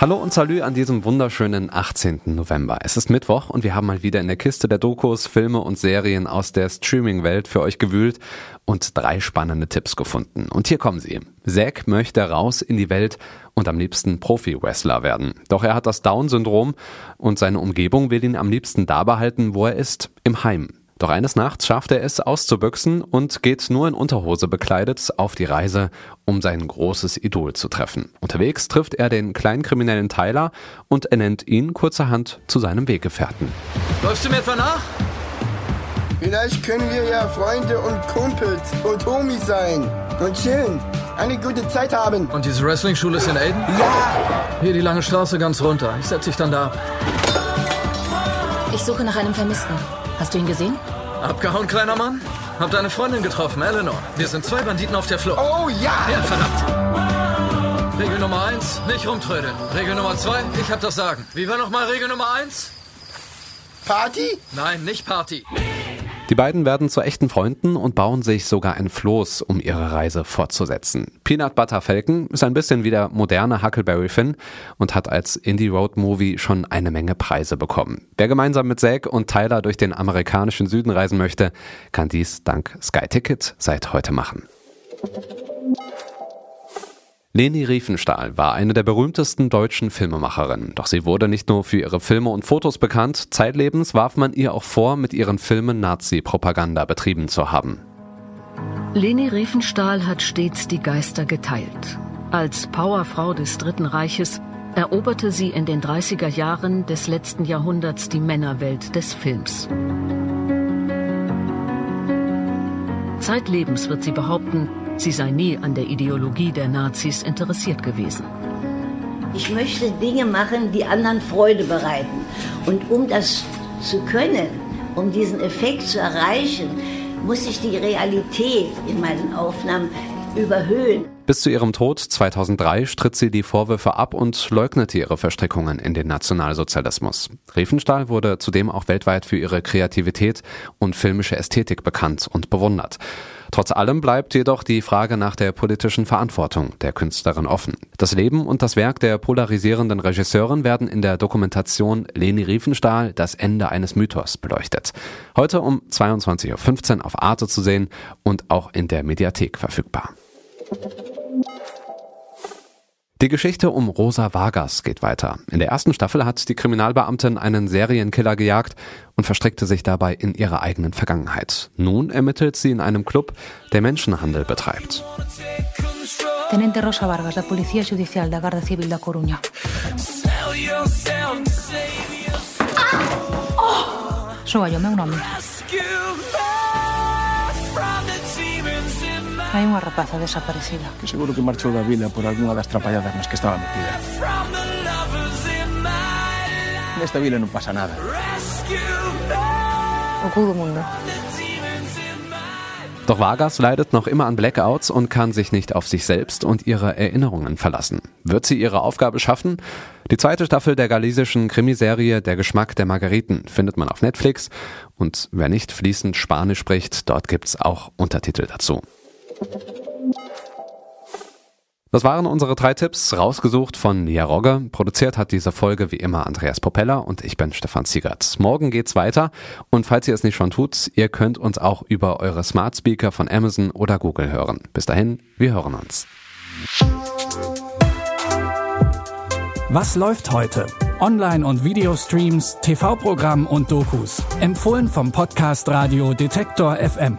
Hallo und Salü an diesem wunderschönen 18. November. Es ist Mittwoch und wir haben mal wieder in der Kiste der Dokus, Filme und Serien aus der Streaming-Welt für euch gewühlt und drei spannende Tipps gefunden. Und hier kommen sie. Zack möchte raus in die Welt und am liebsten Profi-Wrestler werden. Doch er hat das Down-Syndrom und seine Umgebung will ihn am liebsten da behalten, wo er ist, im Heim. Doch eines Nachts schafft er es auszubüchsen und geht nur in Unterhose bekleidet auf die Reise, um sein großes Idol zu treffen. Unterwegs trifft er den Kleinkriminellen Tyler und ernennt ihn kurzerhand zu seinem Weggefährten. Läufst du mir etwa nach? Vielleicht können wir ja Freunde und Kumpels und Homies sein und chillen. Eine gute Zeit haben. Und diese Wrestling-Schule ist in Aiden? Ja! Hier die lange Straße ganz runter. Ich setze dich dann da ab. Ich suche nach einem Vermissten. Hast du ihn gesehen? Abgehauen, kleiner Mann? Hab deine Freundin getroffen, Eleanor. Wir sind zwei Banditen auf der Flucht. Oh ja! Ja, verdammt. Regel Nummer eins, nicht rumtrödeln. Regel Nummer zwei, ich hab das Sagen. Wie war nochmal Regel Nummer eins? Party? Nein, nicht Party. Die beiden werden zu echten Freunden und bauen sich sogar ein Floß, um ihre Reise fortzusetzen. Peanut Butter Falcon ist ein bisschen wie der moderne Huckleberry Finn und hat als Indie Road Movie schon eine Menge Preise bekommen. Wer gemeinsam mit Zack und Tyler durch den amerikanischen Süden reisen möchte, kann dies dank Sky Ticket seit heute machen. Leni Riefenstahl war eine der berühmtesten deutschen Filmemacherinnen. Doch sie wurde nicht nur für ihre Filme und Fotos bekannt, zeitlebens warf man ihr auch vor, mit ihren Filmen Nazi-Propaganda betrieben zu haben. Leni Riefenstahl hat stets die Geister geteilt. Als Powerfrau des Dritten Reiches eroberte sie in den 30er Jahren des letzten Jahrhunderts die Männerwelt des Films. Zeitlebens wird sie behaupten, sie sei nie an der Ideologie der Nazis interessiert gewesen. Ich möchte Dinge machen, die anderen Freude bereiten. Und um das zu können, um diesen Effekt zu erreichen, muss ich die Realität in meinen Aufnahmen überhöhen. Bis zu ihrem Tod 2003 stritt sie die Vorwürfe ab und leugnete ihre Verstrickungen in den Nationalsozialismus. Riefenstahl wurde zudem auch weltweit für ihre Kreativität und filmische Ästhetik bekannt und bewundert. Trotz allem bleibt jedoch die Frage nach der politischen Verantwortung der Künstlerin offen. Das Leben und das Werk der polarisierenden Regisseurin werden in der Dokumentation Leni Riefenstahl Das Ende eines Mythos beleuchtet. Heute um 22.15 Uhr auf Arte zu sehen und auch in der Mediathek verfügbar. Die Geschichte um Rosa Vargas geht weiter. In der ersten Staffel hat die Kriminalbeamtin einen Serienkiller gejagt und verstrickte sich dabei in ihre eigenen Vergangenheit. Nun ermittelt sie in einem Club, der Menschenhandel betreibt. Tenente Rosa Vargas, da Policía Judicial da Guardia Civil da Coruña. Sou yo, meu nome. Hai unha rapaza desaparecida. Que seguro que marchou da vila por algunha das trapalladas nas que estaba metida. Nesta vila non pasa nada. O cu do mundo. Doch Vargas leidet noch immer an Blackouts und kann sich nicht auf sich selbst und ihre Erinnerungen verlassen. Wird sie ihre Aufgabe schaffen? Die zweite Staffel der galisischen Krimiserie Der Geschmack der Margariten findet man auf Netflix und wer nicht fließend Spanisch spricht, dort gibt's auch Untertitel dazu. Das waren unsere drei Tipps, rausgesucht von Nia Rogge. Produziert hat diese Folge wie immer Andreas Propeller und ich bin Stefan Ziegert. Morgen geht's weiter und falls ihr es nicht schon tut, ihr könnt uns auch über eure Smart Speaker von Amazon oder Google hören. Bis dahin, wir hören uns. Was läuft heute? Online- und Videostreams, TV-Programm und Dokus. Empfohlen vom Podcast Radio Detektor FM.